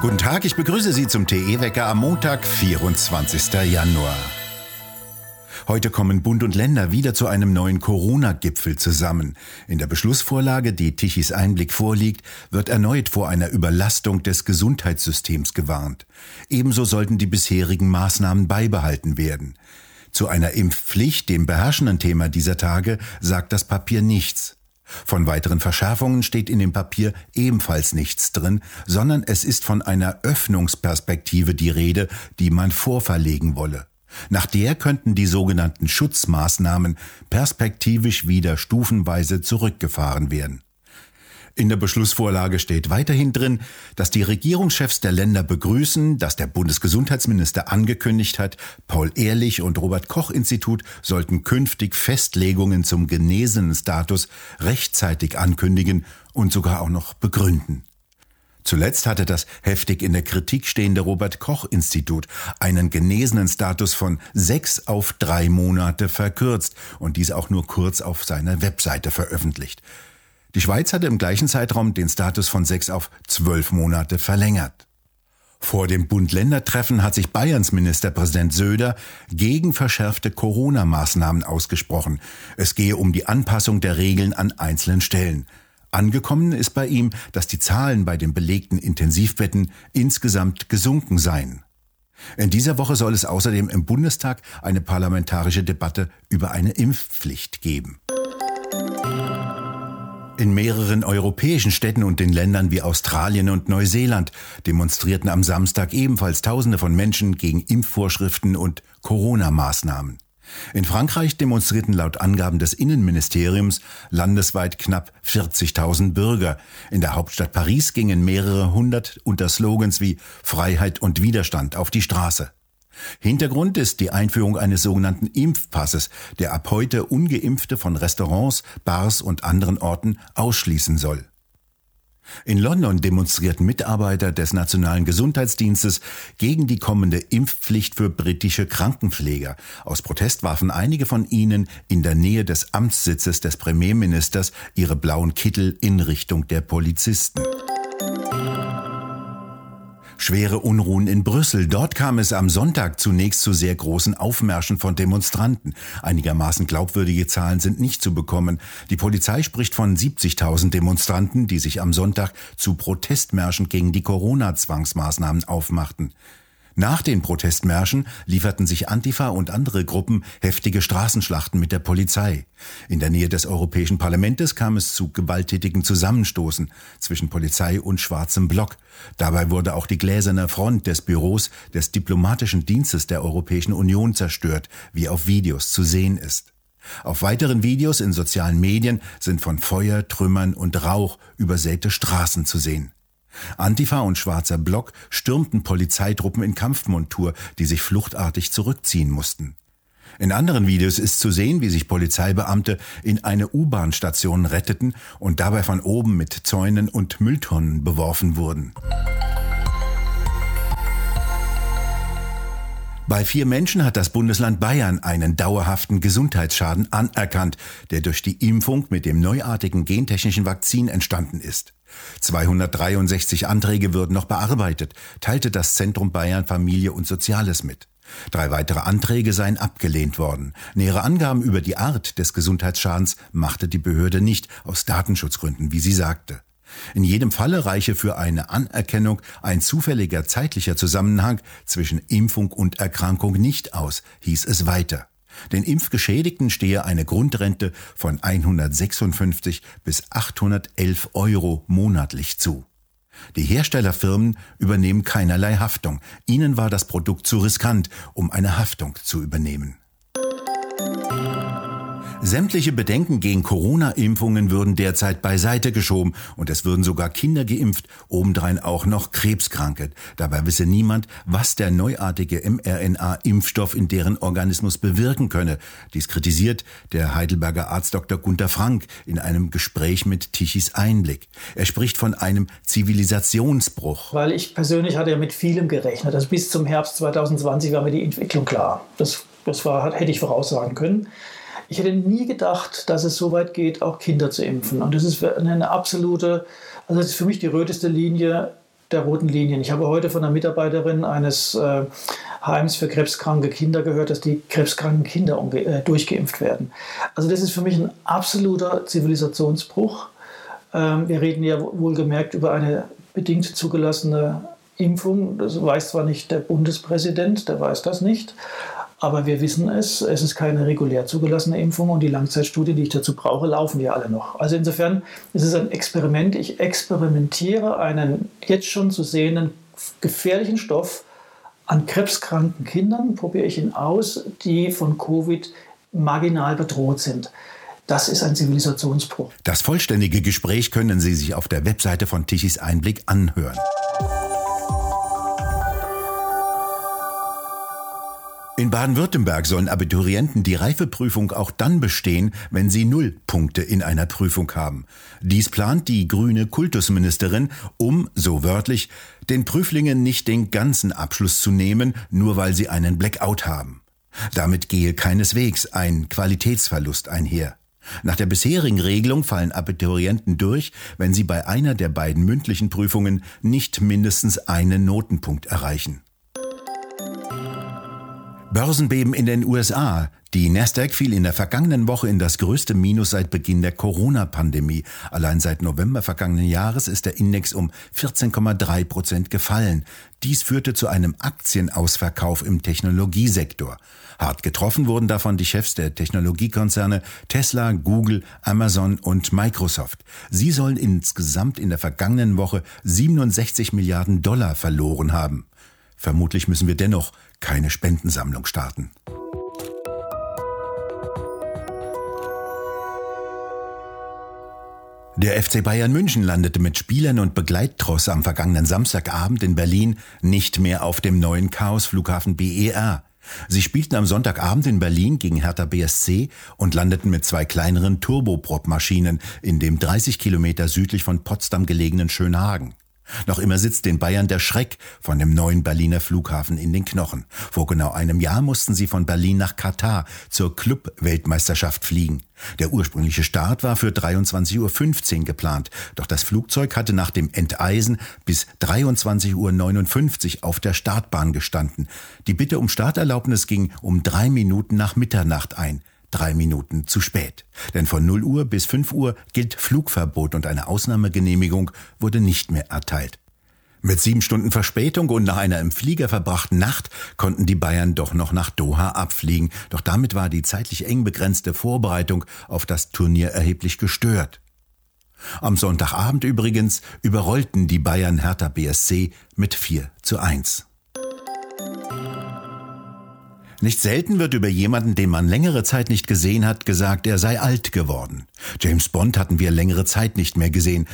Guten Tag, ich begrüße Sie zum TE-Wecker am Montag, 24. Januar. Heute kommen Bund und Länder wieder zu einem neuen Corona-Gipfel zusammen. In der Beschlussvorlage, die Tichys Einblick vorliegt, wird erneut vor einer Überlastung des Gesundheitssystems gewarnt. Ebenso sollten die bisherigen Maßnahmen beibehalten werden. Zu einer Impfpflicht, dem beherrschenden Thema dieser Tage, sagt das Papier nichts. Von weiteren Verschärfungen steht in dem Papier ebenfalls nichts drin, sondern es ist von einer Öffnungsperspektive die Rede, die man vorverlegen wolle. Nach der könnten die sogenannten Schutzmaßnahmen perspektivisch wieder stufenweise zurückgefahren werden. In der Beschlussvorlage steht weiterhin drin, dass die Regierungschefs der Länder begrüßen, dass der Bundesgesundheitsminister angekündigt hat, Paul Ehrlich und Robert Koch Institut sollten künftig Festlegungen zum genesenen Status rechtzeitig ankündigen und sogar auch noch begründen. Zuletzt hatte das heftig in der Kritik stehende Robert Koch Institut einen genesenen Status von sechs auf drei Monate verkürzt und dies auch nur kurz auf seiner Webseite veröffentlicht. Die Schweiz hatte im gleichen Zeitraum den Status von sechs auf zwölf Monate verlängert. Vor dem Bund-Länder-Treffen hat sich Bayerns Ministerpräsident Söder gegen verschärfte Corona-Maßnahmen ausgesprochen. Es gehe um die Anpassung der Regeln an einzelnen Stellen. Angekommen ist bei ihm, dass die Zahlen bei den belegten Intensivbetten insgesamt gesunken seien. In dieser Woche soll es außerdem im Bundestag eine parlamentarische Debatte über eine Impfpflicht geben. In mehreren europäischen Städten und in Ländern wie Australien und Neuseeland demonstrierten am Samstag ebenfalls Tausende von Menschen gegen Impfvorschriften und Corona-Maßnahmen. In Frankreich demonstrierten laut Angaben des Innenministeriums landesweit knapp 40.000 Bürger. In der Hauptstadt Paris gingen mehrere hundert unter Slogans wie Freiheit und Widerstand auf die Straße. Hintergrund ist die Einführung eines sogenannten Impfpasses, der ab heute ungeimpfte von Restaurants, Bars und anderen Orten ausschließen soll. In London demonstrierten Mitarbeiter des Nationalen Gesundheitsdienstes gegen die kommende Impfpflicht für britische Krankenpfleger. Aus Protest warfen einige von ihnen in der Nähe des Amtssitzes des Premierministers ihre blauen Kittel in Richtung der Polizisten. Schwere Unruhen in Brüssel. Dort kam es am Sonntag zunächst zu sehr großen Aufmärschen von Demonstranten. Einigermaßen glaubwürdige Zahlen sind nicht zu bekommen. Die Polizei spricht von 70.000 Demonstranten, die sich am Sonntag zu Protestmärschen gegen die Corona-Zwangsmaßnahmen aufmachten. Nach den Protestmärschen lieferten sich Antifa und andere Gruppen heftige Straßenschlachten mit der Polizei. In der Nähe des Europäischen Parlaments kam es zu gewalttätigen Zusammenstoßen zwischen Polizei und schwarzem Block. Dabei wurde auch die gläserne Front des Büros des Diplomatischen Dienstes der Europäischen Union zerstört, wie auf Videos zu sehen ist. Auf weiteren Videos in sozialen Medien sind von Feuer, Trümmern und Rauch übersäte Straßen zu sehen. Antifa und Schwarzer Block stürmten Polizeitruppen in Kampfmontur, die sich fluchtartig zurückziehen mussten. In anderen Videos ist zu sehen, wie sich Polizeibeamte in eine U-Bahn-Station retteten und dabei von oben mit Zäunen und Mülltonnen beworfen wurden. Bei vier Menschen hat das Bundesland Bayern einen dauerhaften Gesundheitsschaden anerkannt, der durch die Impfung mit dem neuartigen gentechnischen Vakzin entstanden ist. 263 Anträge würden noch bearbeitet, teilte das Zentrum Bayern Familie und Soziales mit. Drei weitere Anträge seien abgelehnt worden. Nähere Angaben über die Art des Gesundheitsschadens machte die Behörde nicht, aus Datenschutzgründen, wie sie sagte. In jedem Falle reiche für eine Anerkennung ein zufälliger zeitlicher Zusammenhang zwischen Impfung und Erkrankung nicht aus, hieß es weiter. Den Impfgeschädigten stehe eine Grundrente von 156 bis 811 Euro monatlich zu. Die Herstellerfirmen übernehmen keinerlei Haftung. Ihnen war das Produkt zu riskant, um eine Haftung zu übernehmen. Sämtliche Bedenken gegen Corona-Impfungen würden derzeit beiseite geschoben und es würden sogar Kinder geimpft, obendrein auch noch Krebskranke. Dabei wisse niemand, was der neuartige mRNA-Impfstoff in deren Organismus bewirken könne. Dies kritisiert der Heidelberger Arzt Dr. Gunther Frank in einem Gespräch mit Tichys Einblick. Er spricht von einem Zivilisationsbruch. Weil ich persönlich hatte ja mit vielem gerechnet. Also bis zum Herbst 2020 war mir die Entwicklung klar. Das, das war, hätte ich voraussagen können. Ich hätte nie gedacht, dass es so weit geht, auch Kinder zu impfen. Und das ist eine absolute, also das ist für mich die röteste Linie der roten Linien. Ich habe heute von einer Mitarbeiterin eines äh, Heims für krebskranke Kinder gehört, dass die krebskranken Kinder äh, durchgeimpft werden. Also das ist für mich ein absoluter Zivilisationsbruch. Ähm, wir reden ja wohlgemerkt über eine bedingt zugelassene Impfung. Das weiß zwar nicht der Bundespräsident, der weiß das nicht, aber wir wissen es, es ist keine regulär zugelassene Impfung und die Langzeitstudien, die ich dazu brauche, laufen ja alle noch. Also insofern ist es ein Experiment. Ich experimentiere einen jetzt schon zu sehenden gefährlichen Stoff an krebskranken Kindern, probiere ich ihn aus, die von Covid marginal bedroht sind. Das ist ein Zivilisationsbruch. Das vollständige Gespräch können Sie sich auf der Webseite von Tichys Einblick anhören. In Baden-Württemberg sollen Abiturienten die Reifeprüfung auch dann bestehen, wenn sie null Punkte in einer Prüfung haben. Dies plant die grüne Kultusministerin, um, so wörtlich, den Prüflingen nicht den ganzen Abschluss zu nehmen, nur weil sie einen Blackout haben. Damit gehe keineswegs ein Qualitätsverlust einher. Nach der bisherigen Regelung fallen Abiturienten durch, wenn sie bei einer der beiden mündlichen Prüfungen nicht mindestens einen Notenpunkt erreichen. Börsenbeben in den USA. Die Nasdaq fiel in der vergangenen Woche in das größte Minus seit Beginn der Corona-Pandemie. Allein seit November vergangenen Jahres ist der Index um 14,3 Prozent gefallen. Dies führte zu einem Aktienausverkauf im Technologiesektor. Hart getroffen wurden davon die Chefs der Technologiekonzerne Tesla, Google, Amazon und Microsoft. Sie sollen insgesamt in der vergangenen Woche 67 Milliarden Dollar verloren haben. Vermutlich müssen wir dennoch keine Spendensammlung starten. Der FC Bayern München landete mit Spielern und Begleittross am vergangenen Samstagabend in Berlin nicht mehr auf dem neuen Chaosflughafen BER. Sie spielten am Sonntagabend in Berlin gegen Hertha BSC und landeten mit zwei kleineren Turboprop-Maschinen in dem 30 Kilometer südlich von Potsdam gelegenen Schönhagen. Noch immer sitzt den Bayern der Schreck von dem neuen Berliner Flughafen in den Knochen. Vor genau einem Jahr mussten sie von Berlin nach Katar zur Club-Weltmeisterschaft fliegen. Der ursprüngliche Start war für 23.15 Uhr geplant, doch das Flugzeug hatte nach dem Enteisen bis 23.59 Uhr auf der Startbahn gestanden. Die Bitte um Starterlaubnis ging um drei Minuten nach Mitternacht ein drei Minuten zu spät. Denn von 0 Uhr bis 5 Uhr gilt Flugverbot und eine Ausnahmegenehmigung wurde nicht mehr erteilt. Mit sieben Stunden Verspätung und nach einer im Flieger verbrachten Nacht konnten die Bayern doch noch nach Doha abfliegen, doch damit war die zeitlich eng begrenzte Vorbereitung auf das Turnier erheblich gestört. Am Sonntagabend übrigens überrollten die Bayern Hertha BSC mit 4 zu 1. Nicht selten wird über jemanden, den man längere Zeit nicht gesehen hat, gesagt, er sei alt geworden. James Bond hatten wir längere Zeit nicht mehr gesehen.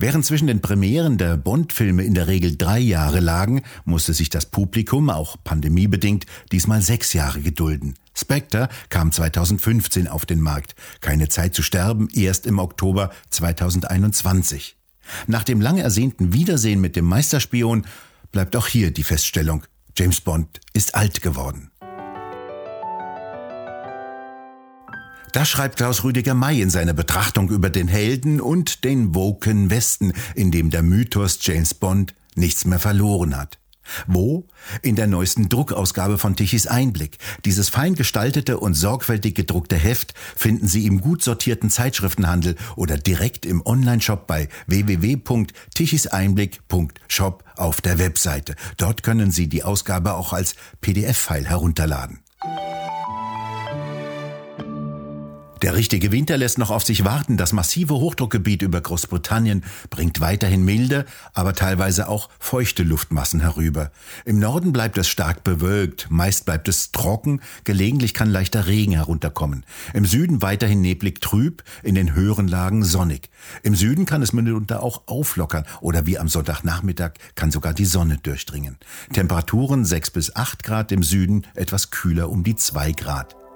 Während zwischen den Premieren der Bond-Filme in der Regel drei Jahre lagen, musste sich das Publikum, auch pandemiebedingt, diesmal sechs Jahre gedulden. Spectre kam 2015 auf den Markt. Keine Zeit zu sterben, erst im Oktober 2021. Nach dem lang ersehnten Wiedersehen mit dem Meisterspion bleibt auch hier die Feststellung, James Bond ist alt geworden. Das schreibt Klaus Rüdiger May in seiner Betrachtung über den Helden und den Woken Westen, in dem der Mythos James Bond nichts mehr verloren hat. Wo? In der neuesten Druckausgabe von Tichys Einblick. Dieses fein gestaltete und sorgfältig gedruckte Heft finden Sie im gut sortierten Zeitschriftenhandel oder direkt im Onlineshop bei www.tichiseinblick.shop auf der Webseite. Dort können Sie die Ausgabe auch als PDF-File herunterladen. Der richtige Winter lässt noch auf sich warten. Das massive Hochdruckgebiet über Großbritannien bringt weiterhin milde, aber teilweise auch feuchte Luftmassen herüber. Im Norden bleibt es stark bewölkt, meist bleibt es trocken, gelegentlich kann leichter Regen herunterkommen. Im Süden weiterhin neblig trüb, in den höheren Lagen sonnig. Im Süden kann es mitunter auch auflockern oder wie am Sonntagnachmittag kann sogar die Sonne durchdringen. Temperaturen 6 bis 8 Grad im Süden, etwas kühler um die 2 Grad.